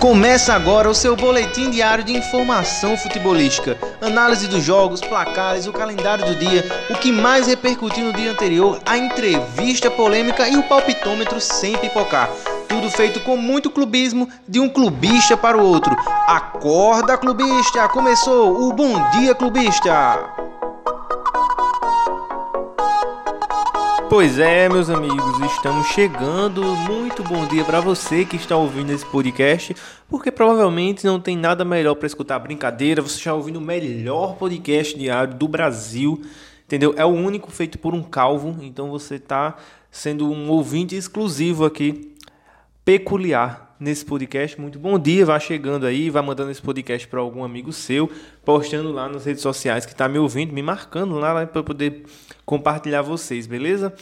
Começa agora o seu boletim diário de informação futebolística, análise dos jogos, placares, o calendário do dia, o que mais repercutiu no dia anterior, a entrevista polêmica e o palpitômetro sem pipocar. Tudo feito com muito clubismo de um clubista para o outro. Acorda, clubista! Começou o Bom Dia Clubista! Pois é, meus amigos, estamos chegando. Muito bom dia para você que está ouvindo esse podcast, porque provavelmente não tem nada melhor para escutar brincadeira. Você está ouvindo o melhor podcast diário do Brasil, entendeu? É o único feito por um calvo, então você está sendo um ouvinte exclusivo aqui, peculiar nesse podcast. Muito bom dia, vá chegando aí, vá mandando esse podcast para algum amigo seu, postando lá nas redes sociais que está me ouvindo, me marcando lá para poder compartilhar vocês, beleza?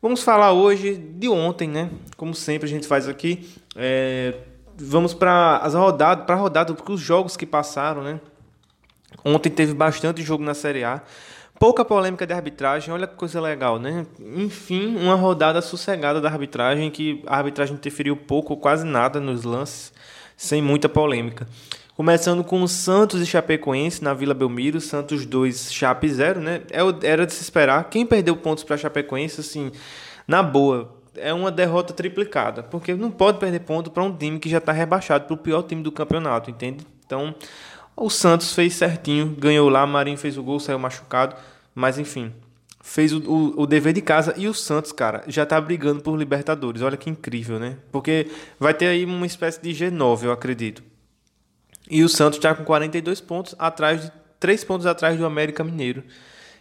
Vamos falar hoje de ontem, né? Como sempre a gente faz aqui. É, vamos para as rodadas, para a rodada, porque os jogos que passaram, né? Ontem teve bastante jogo na Série A. Pouca polêmica de arbitragem, olha que coisa legal, né? Enfim, uma rodada sossegada da arbitragem, que a arbitragem interferiu pouco ou quase nada nos lances, sem muita polêmica. Começando com o Santos e Chapecoense na Vila Belmiro, Santos 2, Chape 0, né? É era de se esperar. Quem perdeu pontos para Chapecoense, assim, na boa, é uma derrota triplicada, porque não pode perder ponto para um time que já está rebaixado para o pior time do campeonato, entende? Então, o Santos fez certinho, ganhou lá, Marinho fez o gol, saiu machucado, mas enfim, fez o, o, o, dever de casa e o Santos, cara, já tá brigando por Libertadores. Olha que incrível, né? Porque vai ter aí uma espécie de G9, eu acredito. E o Santos está com 42 pontos, atrás de 3 pontos atrás do América Mineiro,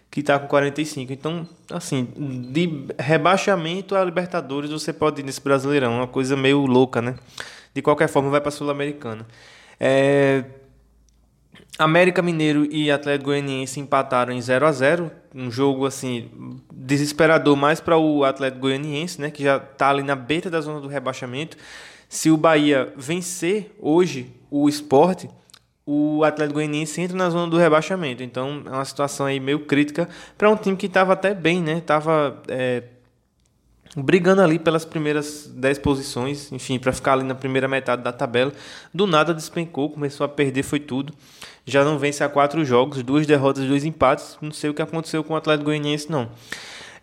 que está com 45. Então, assim, de rebaixamento a Libertadores, você pode ir nesse Brasileirão, uma coisa meio louca, né? De qualquer forma, vai para Sul-Americana. É, América Mineiro e Atlético Goianiense empataram em 0 a 0 um jogo assim desesperador mais para o Atlético Goianiense, né, que já está ali na beira da zona do rebaixamento. Se o Bahia vencer hoje o Esporte, o Atlético Goianiense entra na zona do rebaixamento. Então é uma situação aí meio crítica para um time que estava até bem, né? Tava é, brigando ali pelas primeiras 10 posições, enfim, para ficar ali na primeira metade da tabela. Do nada despencou, começou a perder, foi tudo já não vence há quatro jogos, duas derrotas, dois empates. Não sei o que aconteceu com o Atlético Goianiense, não.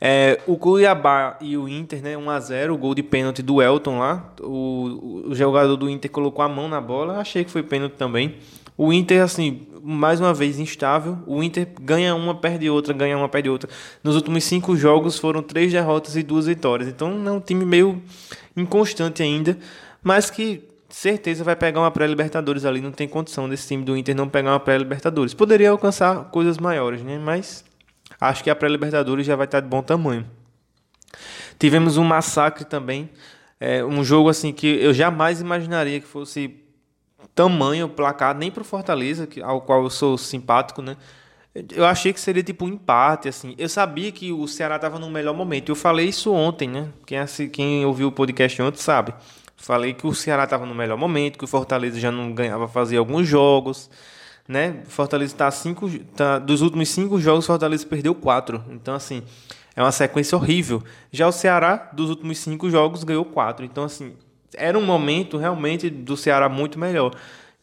É, o Cuiabá e o Inter, né, 1x0, o gol de pênalti do Elton lá. O, o jogador do Inter colocou a mão na bola, achei que foi pênalti também. O Inter, assim, mais uma vez instável. O Inter ganha uma, perde outra, ganha uma, perde outra. Nos últimos cinco jogos foram três derrotas e duas vitórias. Então é um time meio inconstante ainda, mas que certeza vai pegar uma pré-Libertadores ali. Não tem condição desse time do Inter não pegar uma pré-Libertadores. Poderia alcançar coisas maiores, né? Mas acho que a pré-Libertadores já vai estar de bom tamanho. Tivemos um massacre também. É, um jogo assim que eu jamais imaginaria que fosse tamanho placar, nem para o Fortaleza, ao qual eu sou simpático, né? Eu achei que seria tipo um empate, assim. Eu sabia que o Ceará estava no melhor momento. Eu falei isso ontem, né? Quem, quem ouviu o podcast ontem sabe. Falei que o Ceará estava no melhor momento, que o Fortaleza já não ganhava fazer alguns jogos, né? Fortaleza está cinco, tá, dos últimos cinco jogos, Fortaleza perdeu quatro. Então assim, é uma sequência horrível. Já o Ceará dos últimos cinco jogos ganhou quatro. Então assim, era um momento realmente do Ceará muito melhor.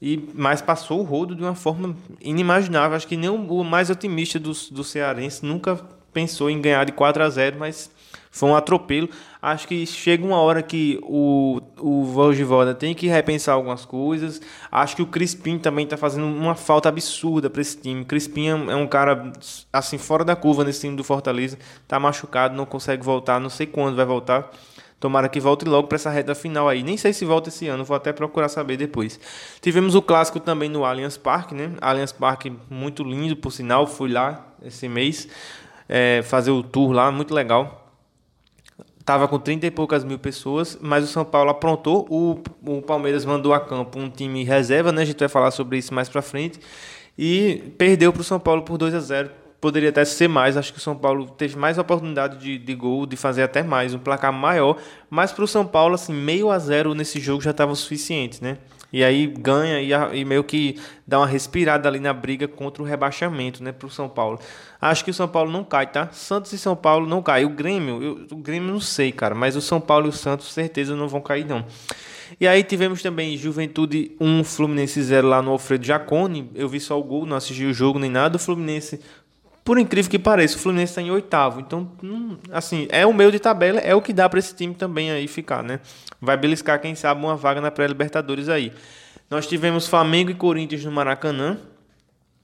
E mas passou o rodo de uma forma inimaginável. Acho que nem o mais otimista do, do cearense nunca pensou em ganhar de 4 a 0, mas foi um atropelo. Acho que chega uma hora que o, o Vogivoda tem que repensar algumas coisas. Acho que o Crispim também está fazendo uma falta absurda para esse time. Crispim é um cara assim fora da curva nesse time do Fortaleza. Está machucado, não consegue voltar, não sei quando vai voltar. Tomara que volte logo para essa reta final aí. Nem sei se volta esse ano, vou até procurar saber depois. Tivemos o clássico também no Allianz Parque, né? Allianz Parque muito lindo, por sinal. Fui lá esse mês é, fazer o tour lá, muito legal estava com 30 e poucas mil pessoas, mas o São Paulo aprontou. O, o Palmeiras mandou a campo um time reserva, né? A gente vai falar sobre isso mais para frente. E perdeu para o São Paulo por 2 a 0 Poderia até ser mais, acho que o São Paulo teve mais oportunidade de, de gol, de fazer até mais, um placar maior. Mas para o São Paulo, assim, meio a zero nesse jogo já estava o suficiente, né? E aí ganha e, a, e, meio que dá uma respirada ali na briga contra o rebaixamento, né, pro São Paulo. Acho que o São Paulo não cai, tá? Santos e São Paulo não cai. O Grêmio, eu, o Grêmio não sei, cara, mas o São Paulo e o Santos certeza não vão cair não. E aí tivemos também Juventude 1, Fluminense 0 lá no Alfredo Jacone. Eu vi só o gol, não assisti o jogo nem nada. O Fluminense, por incrível que pareça, o Fluminense está em oitavo. Então, assim, é o meio de tabela, é o que dá para esse time também aí ficar, né? Vai beliscar, quem sabe, uma vaga na pré-Libertadores aí. Nós tivemos Flamengo e Corinthians no Maracanã.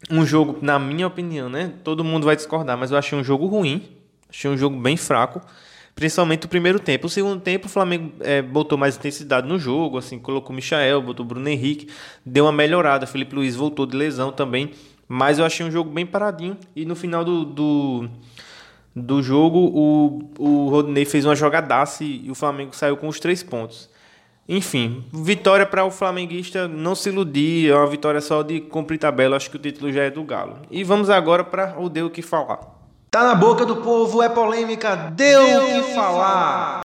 Um jogo, na minha opinião, né? Todo mundo vai discordar, mas eu achei um jogo ruim. Achei um jogo bem fraco. Principalmente o primeiro tempo. O segundo tempo, o Flamengo é, botou mais intensidade no jogo, assim, colocou o Michael, botou o Bruno Henrique, deu uma melhorada. Felipe Luiz voltou de lesão também. Mas eu achei um jogo bem paradinho. E no final do, do, do jogo, o, o Rodney fez uma jogadaça e, e o Flamengo saiu com os três pontos. Enfim, vitória para o flamenguista não se iludir, é uma vitória só de cumprir tabela, acho que o título já é do Galo. E vamos agora para o Deu o que falar. Tá na boca do povo, é polêmica, deu o que falar.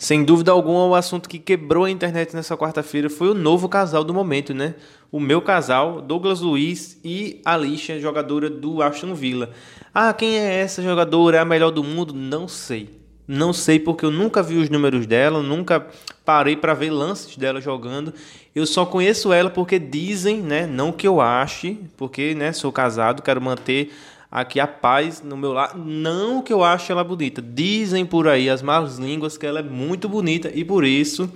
Sem dúvida alguma, o assunto que quebrou a internet nessa quarta-feira foi o novo casal do momento, né? O meu casal, Douglas Luiz e Alicia, jogadora do Aston Villa. Ah, quem é essa jogadora? É a melhor do mundo? Não sei. Não sei porque eu nunca vi os números dela, nunca parei para ver lances dela jogando. Eu só conheço ela porque dizem, né, não que eu ache, porque, né, sou casado, quero manter aqui a paz no meu lado. Não que eu ache ela bonita. Dizem por aí as más línguas que ela é muito bonita e por isso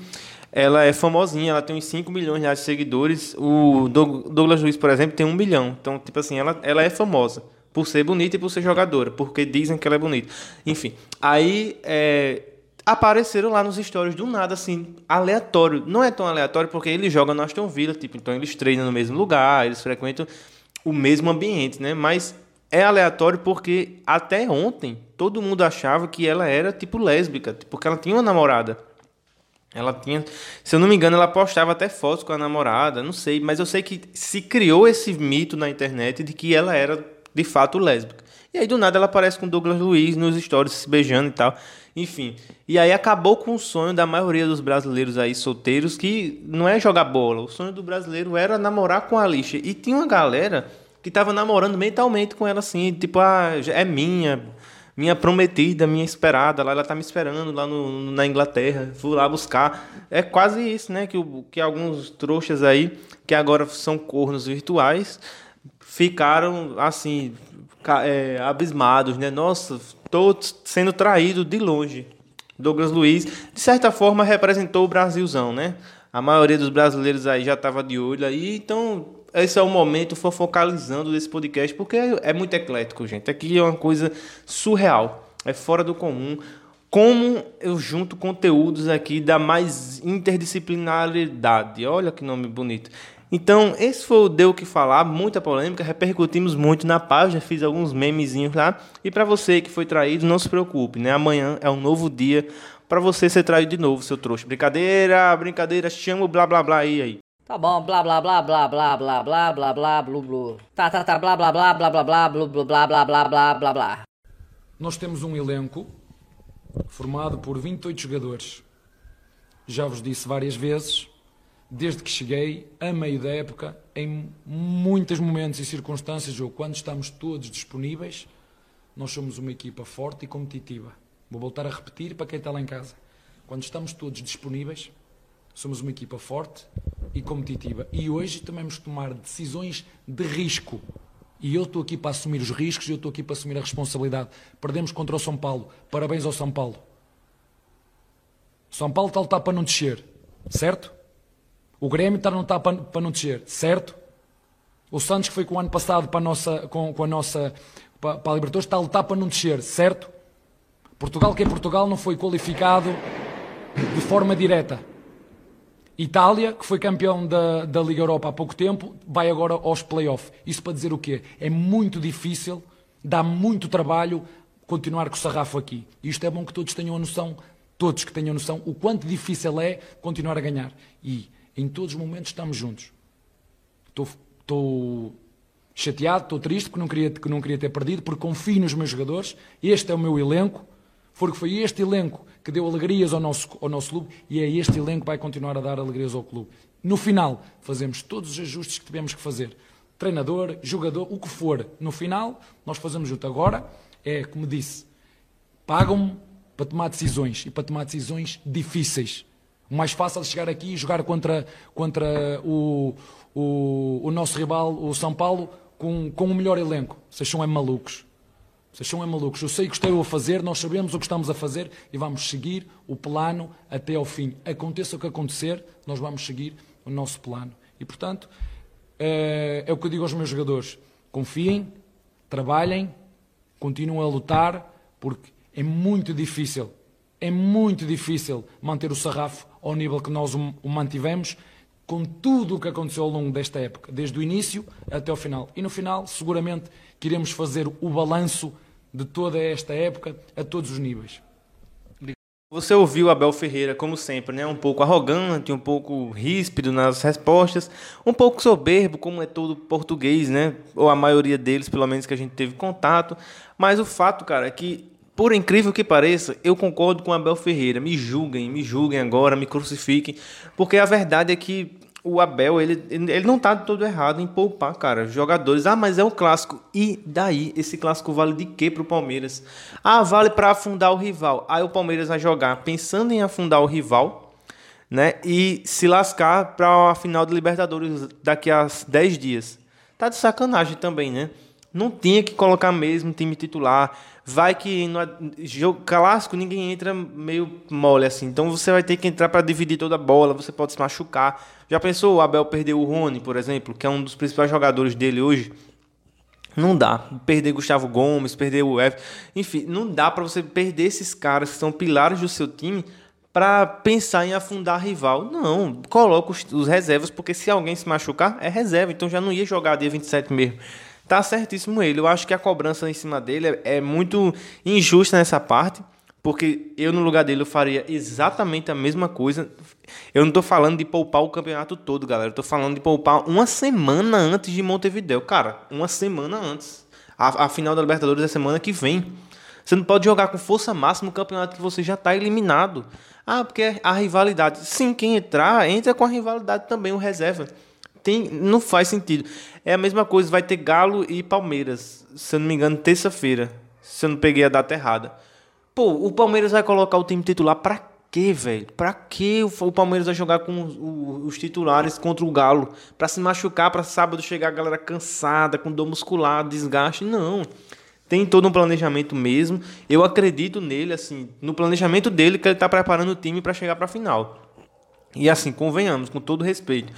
ela é famosinha, ela tem uns 5 milhões de seguidores. O Douglas Luiz, por exemplo, tem um milhão. Então, tipo assim, ela, ela é famosa por ser bonita e por ser jogadora, porque dizem que ela é bonita. Enfim, aí é, apareceram lá nos stories do nada, assim, aleatório. Não é tão aleatório porque eles jogam no Aston Villa, tipo, então eles treinam no mesmo lugar, eles frequentam o mesmo ambiente, né? Mas é aleatório porque até ontem todo mundo achava que ela era tipo lésbica, porque ela tinha uma namorada. Ela tinha, se eu não me engano, ela postava até fotos com a namorada, não sei, mas eu sei que se criou esse mito na internet de que ela era de fato lésbica. E aí do nada ela aparece com Douglas Luiz nos stories se beijando e tal. Enfim. E aí acabou com o sonho da maioria dos brasileiros aí solteiros que não é jogar bola. O sonho do brasileiro era namorar com a lixa. E tinha uma galera que tava namorando mentalmente com ela assim, tipo, ah, é minha, minha prometida, minha esperada, lá ela tá me esperando lá no, na Inglaterra, fui lá buscar. É quase isso, né, que, que alguns trouxas aí, que agora são cornos virtuais, ficaram assim é, abismados, né? Nossa, estou sendo traído de longe. Douglas Luiz, de certa forma, representou o Brasilzão, né? A maioria dos brasileiros aí já estava de olho aí, então esse é o momento focalizando desse podcast, porque é muito eclético, gente. Aqui é uma coisa surreal, é fora do comum. Como eu junto conteúdos aqui da mais interdisciplinaridade. Olha que nome bonito. Então, esse foi o Deu que falar, muita polêmica, repercutimos muito na página, fiz alguns memezinhos lá. E para você que foi traído, não se preocupe, né? Amanhã é um novo dia para você ser traído de novo, seu trouxa. Brincadeira, brincadeira, chama o blá blá blá aí aí. Tá bom, blá blá blá blá blá blá blá blá blá blá blá. Tá, tá, tá, blá blá blá blá blá blá blá blá blá blá blá blá. Nós temos um elenco formado por 28 jogadores. Já vos disse várias vezes, desde que cheguei, a meio da época, em muitos momentos e circunstâncias, ou quando estamos todos disponíveis, nós somos uma equipa forte e competitiva. Vou voltar a repetir para quem está lá em casa. Quando estamos todos disponíveis, somos uma equipa forte e competitiva. E hoje também que tomar decisões de risco. E eu estou aqui para assumir os riscos eu estou aqui para assumir a responsabilidade. Perdemos contra o São Paulo. Parabéns ao São Paulo. São Paulo está a lutar para não descer, certo? O Grêmio está, não está para, não descer, certo? O Santos, que foi com o ano passado para a nossa, com, com a nossa para a Libertadores, está a lutar para não descer, certo? Portugal, que é Portugal, não foi qualificado de forma direta. Itália, que foi campeão da, da Liga Europa há pouco tempo, vai agora aos playoffs. Isso para dizer o quê? É muito difícil, dá muito trabalho continuar com o sarrafo aqui. E isto é bom que todos tenham a noção, todos que tenham noção, o quanto difícil é continuar a ganhar. E em todos os momentos estamos juntos. Estou, estou chateado, estou triste porque não, queria, que não queria ter perdido, porque confio nos meus jogadores. Este é o meu elenco, porque foi este elenco que deu alegrias ao nosso, ao nosso clube e é este elenco que vai continuar a dar alegrias ao clube. No final, fazemos todos os ajustes que tivemos que fazer. Treinador, jogador, o que for. No final, nós fazemos junto. Agora, é como disse, pagam-me para tomar decisões e para tomar decisões difíceis. O mais fácil de chegar aqui e jogar contra, contra o, o, o nosso rival, o São Paulo, com, com o melhor elenco. Vocês são é malucos. Vocês são é malucos. Eu sei o que estou a fazer, nós sabemos o que estamos a fazer e vamos seguir o plano até ao fim. Aconteça o que acontecer, nós vamos seguir o nosso plano. E, portanto, é, é o que eu digo aos meus jogadores. Confiem, trabalhem, continuem a lutar, porque é muito difícil, é muito difícil manter o sarrafo ao nível que nós o mantivemos, com tudo o que aconteceu ao longo desta época, desde o início até o final. E no final, seguramente, que iremos fazer o balanço de toda esta época a todos os níveis. Você ouviu Abel Ferreira, como sempre, né? um pouco arrogante, um pouco ríspido nas respostas, um pouco soberbo, como é todo português, né? ou a maioria deles, pelo menos que a gente teve contato. Mas o fato, cara, é que, por incrível que pareça, eu concordo com Abel Ferreira. Me julguem, me julguem agora, me crucifiquem, porque a verdade é que o Abel, ele, ele não tá todo errado em poupar, cara, jogadores. Ah, mas é um clássico. E daí? Esse clássico vale de quê pro Palmeiras? Ah, vale para afundar o rival. Aí o Palmeiras vai jogar pensando em afundar o rival, né? E se lascar para a final de Libertadores daqui a 10 dias. Tá de sacanagem também, né? Não tinha que colocar mesmo time titular vai que no jogo clássico ninguém entra meio mole assim. Então você vai ter que entrar para dividir toda a bola, você pode se machucar. Já pensou o Abel perder o Rony, por exemplo, que é um dos principais jogadores dele hoje? Não dá. Perder Gustavo Gomes, perder o F, enfim, não dá para você perder esses caras que são pilares do seu time para pensar em afundar rival. Não, coloca os, os reservas, porque se alguém se machucar, é reserva, então já não ia jogar dia 27 mesmo. Tá certíssimo ele. Eu acho que a cobrança em cima dele é, é muito injusta nessa parte, porque eu no lugar dele eu faria exatamente a mesma coisa. Eu não estou falando de poupar o campeonato todo, galera. Eu tô falando de poupar uma semana antes de Montevideo. Cara, uma semana antes. A, a final da Libertadores é semana que vem. Você não pode jogar com força máxima no campeonato que você já está eliminado. Ah, porque a rivalidade. Sim, quem entrar, entra com a rivalidade também, o reserva tem, não faz sentido. É a mesma coisa, vai ter Galo e Palmeiras, se eu não me engano, terça-feira. Se eu não peguei a data errada. Pô, o Palmeiras vai colocar o time titular pra quê, velho? Pra que o Palmeiras vai jogar com os, titulares contra o Galo? Pra se machucar, pra sábado chegar a galera cansada, com dor muscular, desgaste? Não. Tem todo um planejamento mesmo. Eu acredito nele, assim, no planejamento dele que ele tá preparando o time para chegar pra final. E assim, convenhamos, com todo respeito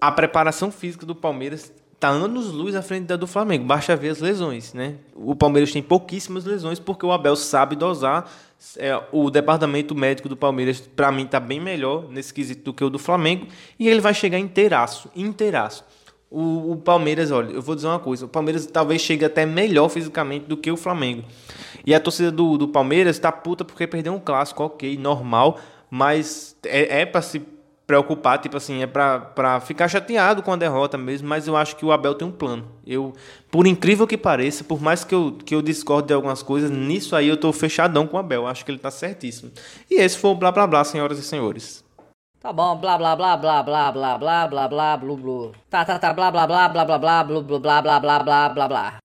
a preparação física do Palmeiras está anos luz à frente da do Flamengo. Basta ver as lesões, né? O Palmeiras tem pouquíssimas lesões porque o Abel sabe dosar. É, o departamento médico do Palmeiras, para mim, está bem melhor nesse quesito do que o do Flamengo. E ele vai chegar inteiraço, inteiraço. O, o, Palmeiras, olha, eu vou dizer uma coisa: o Palmeiras talvez chegue até melhor fisicamente do que o Flamengo. E a torcida do, do Palmeiras está puta porque perdeu um clássico, ok, normal, mas é, é para se preocupar, tipo assim, é para ficar chateado com a derrota mesmo, mas eu acho que o Abel tem um plano. Eu, por incrível que pareça, por mais que eu, que eu discorde de algumas coisas, nisso aí eu tô fechadão com o Abel, acho que ele tá certíssimo. E esse foi o blá blá blá, senhoras e senhores. Tá bom, blá blá blá blá blá blá blá blá blá blá blá Tá, tá, tá, blá blá blá blá blá blá blá blá blá blá blá blá blá blá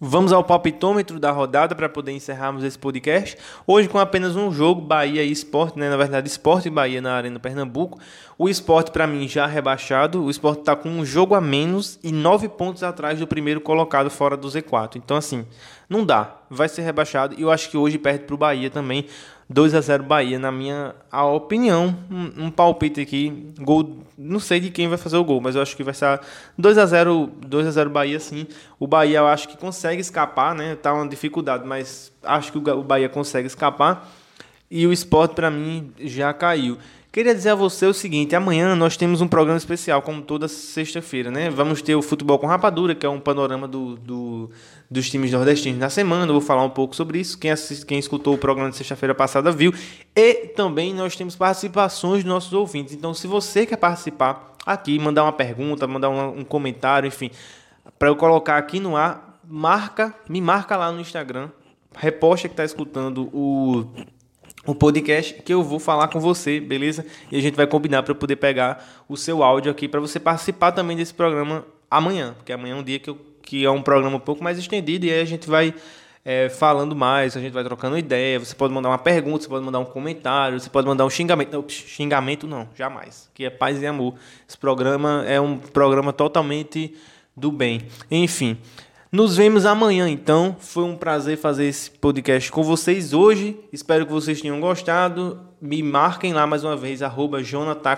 Vamos ao palpitômetro da rodada para poder encerrarmos esse podcast. Hoje com apenas um jogo, Bahia e Esporte, né? na verdade Esporte e Bahia na Arena Pernambuco. O Esporte para mim já rebaixado, o Esporte está com um jogo a menos e nove pontos atrás do primeiro colocado fora do Z4. Então assim, não dá, vai ser rebaixado e eu acho que hoje perde para o Bahia também. 2 a 0 Bahia, na minha opinião. Um, um, palpite aqui. Gol, não sei de quem vai fazer o gol, mas eu acho que vai ser 2 a 0 2 a 0 Bahia sim. O Bahia eu acho que consegue escapar, né? Tá uma dificuldade, mas acho que o Bahia consegue escapar. E o Sport para mim já caiu. Queria dizer a você o seguinte: amanhã nós temos um programa especial, como toda sexta-feira, né? Vamos ter o Futebol com Rapadura, que é um panorama do, do, dos times nordestinos na semana. Eu vou falar um pouco sobre isso. Quem, assist, quem escutou o programa de sexta-feira passada viu. E também nós temos participações dos nossos ouvintes. Então, se você quer participar aqui, mandar uma pergunta, mandar um, um comentário, enfim, para eu colocar aqui no ar, marca, me marca lá no Instagram. Reposta que está escutando o o podcast que eu vou falar com você, beleza? E a gente vai combinar para poder pegar o seu áudio aqui para você participar também desse programa amanhã, porque amanhã é um dia que, eu, que é um programa um pouco mais estendido e aí a gente vai é, falando mais, a gente vai trocando ideia. Você pode mandar uma pergunta, você pode mandar um comentário, você pode mandar um xingamento. Não, xingamento não, jamais. Que é paz e amor. Esse programa é um programa totalmente do bem. Enfim. Nos vemos amanhã, então. Foi um prazer fazer esse podcast com vocês hoje. Espero que vocês tenham gostado. Me marquem lá mais uma vez, arroba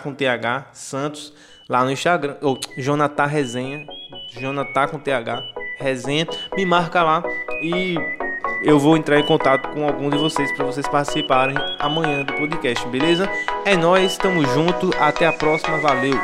com TH Santos, lá no Instagram. Ou Jonathan Resenha. Jonathan com TH Resenha. Me marca lá e eu vou entrar em contato com algum de vocês para vocês participarem amanhã do podcast, beleza? É nós, estamos junto, até a próxima, valeu.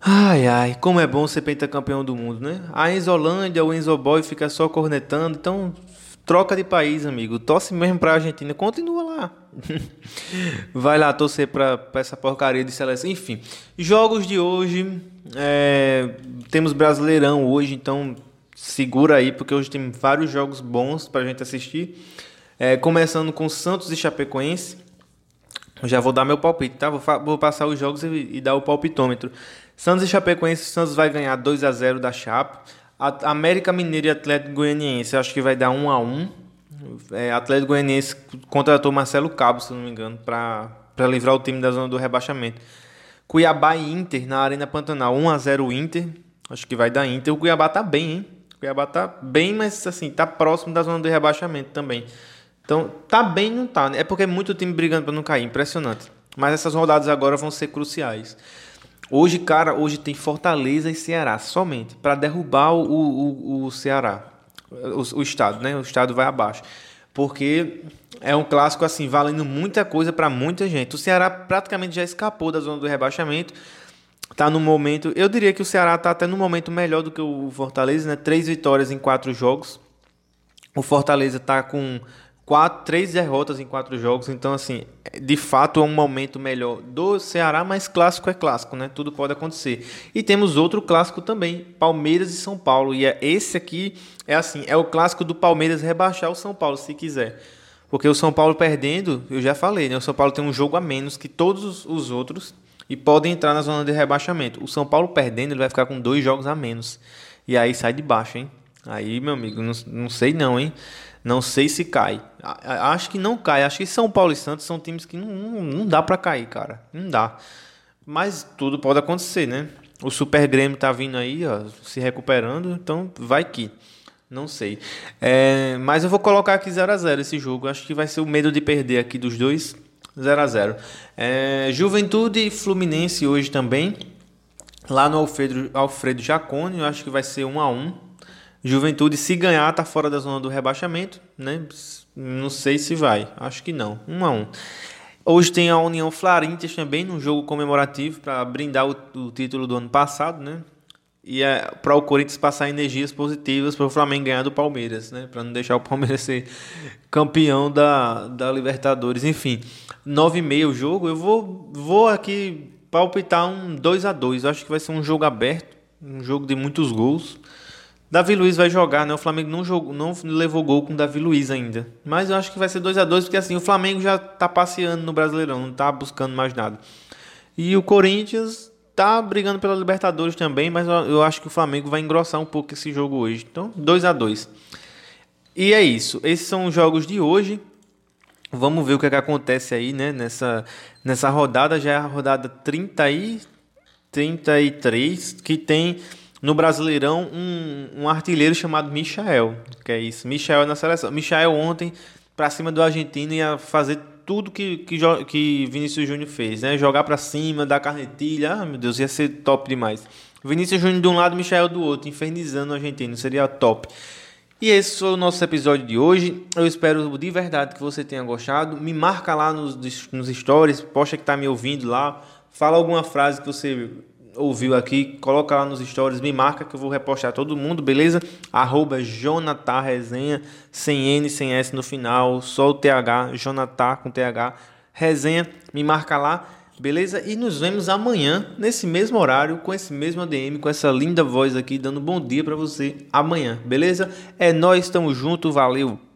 Ai, ai, como é bom ser pentacampeão do mundo, né? A Enzolândia, o Enzoboy fica só cornetando, então troca de país, amigo. Torce mesmo pra Argentina, continua lá. Vai lá torcer pra, pra, essa porcaria de seleção. Enfim, jogos de hoje. É, temos Brasileirão hoje, então segura aí, porque hoje tem vários jogos bons pra gente assistir. É, começando com Santos e Chapecoense. Já vou dar meu palpite, tá? Vou, vou passar os jogos e, e dar o palpitômetro. Santos e Chapecoense, Santos vai ganhar 2 a 0 da Chape. América Mineiro e Atlético Goianiense, acho que vai dar 1 a 1. É, Atlético Goianiense contratou Marcelo Cabo, se não me engano, para livrar o time da zona do rebaixamento. Cuiabá e Inter na Arena Pantanal, 1 a 0 Inter. Acho que vai dar Inter. O Cuiabá tá bem, hein? O Cuiabá tá bem, mas assim, tá próximo da zona do rebaixamento também. Então, tá bem, não tá. Né? É porque é muito time brigando para não cair, impressionante. Mas essas rodadas agora vão ser cruciais. Hoje, cara, hoje tem Fortaleza e Ceará somente para derrubar o, o, o Ceará, o, o, estado, né? O estado vai abaixo, porque é um clássico assim valendo muita coisa para muita gente. O Ceará praticamente já escapou da zona do rebaixamento, tá no momento, eu diria que o Ceará tá até no momento melhor do que o Fortaleza, né? Três vitórias em quatro jogos. O Fortaleza tá com quatro, três derrotas em quatro jogos. Então, assim, de fato é um momento melhor do Ceará, mas clássico é clássico, né? Tudo pode acontecer. E temos outro clássico também, Palmeiras e São Paulo. E é, esse aqui é assim, é o clássico do Palmeiras rebaixar o São Paulo, se quiser. Porque o São Paulo perdendo, eu já falei, né? O São Paulo tem um jogo a menos que todos os outros e podem entrar na zona de rebaixamento. O São Paulo perdendo, ele vai ficar com dois jogos a menos. E aí sai de baixo, hein? Aí, meu amigo, não, não sei não, hein? Não sei se cai. Acho que não cai. Acho que São Paulo e Santos são times que não, não, dá para cair, cara. Não dá. Mas tudo pode acontecer, né? O Super Grêmio tá vindo aí, ó, se recuperando, então vai que. Não sei. É, mas eu vou colocar aqui 0 a 0 esse jogo. Acho que vai ser o medo de perder aqui dos dois. 0 a 0 é, Juventude e Fluminense hoje também. Lá no Alfredo, Alfredo Jacone, eu acho que vai ser 1 a 1 Juventude, se ganhar, tá fora da zona do rebaixamento, né? Não sei se vai, acho que não. Um a um. Hoje tem a União Flarintes também, num jogo comemorativo para brindar o, o, título do ano passado, né? E é para o Corinthians passar energias positivas para o Flamengo ganhar do Palmeiras, né? Para não deixar o Palmeiras ser campeão da, da Libertadores. Enfim, 9 e meio o jogo. Eu vou, vou aqui palpitar um 2 a 2 Acho que vai ser um jogo aberto, um jogo de muitos gols. Davi Luiz vai jogar, né? O Flamengo não, jogou, não levou gol com Davi Luiz ainda. Mas eu acho que vai ser 2 a 2 porque assim, o Flamengo já tá passeando no Brasileirão, não tá buscando mais nada. E o Corinthians tá brigando pela Libertadores também, mas eu acho que o Flamengo vai engrossar um pouco esse jogo hoje. Então, 2 a 2 E é isso. Esses são os jogos de hoje. Vamos ver o que, é que acontece aí, né? Nessa, nessa rodada, já é a rodada 30 e 33, que tem no Brasileirão um, um artilheiro chamado Michael, que é isso, Michael na seleção. Michael ontem para cima do argentino ia fazer tudo que, que, que Vinícius Júnior fez, né? Jogar para cima, dar carretilha, ah, meu Deus, ia ser top demais. Vinícius Júnior de um lado, Michael do outro, infernizando o argentino, seria top. E esse foi o nosso episódio de hoje. Eu espero de verdade que você tenha gostado. Me marca lá nos, nos stories, posta que tá me ouvindo lá. Fala alguma frase que você ouviu aqui, coloca lá nos stories, me marca que eu vou repostar todo mundo, beleza? Arroba Jonathan Resenha, sem N, sem S no final, só o TH, Jonathan com TH, Resenha, me marca lá, beleza? E nos vemos amanhã, nesse mesmo horário, com esse mesmo ADM, com essa linda voz aqui, dando bom dia para você amanhã, beleza? É nós, estamos junto, valeu!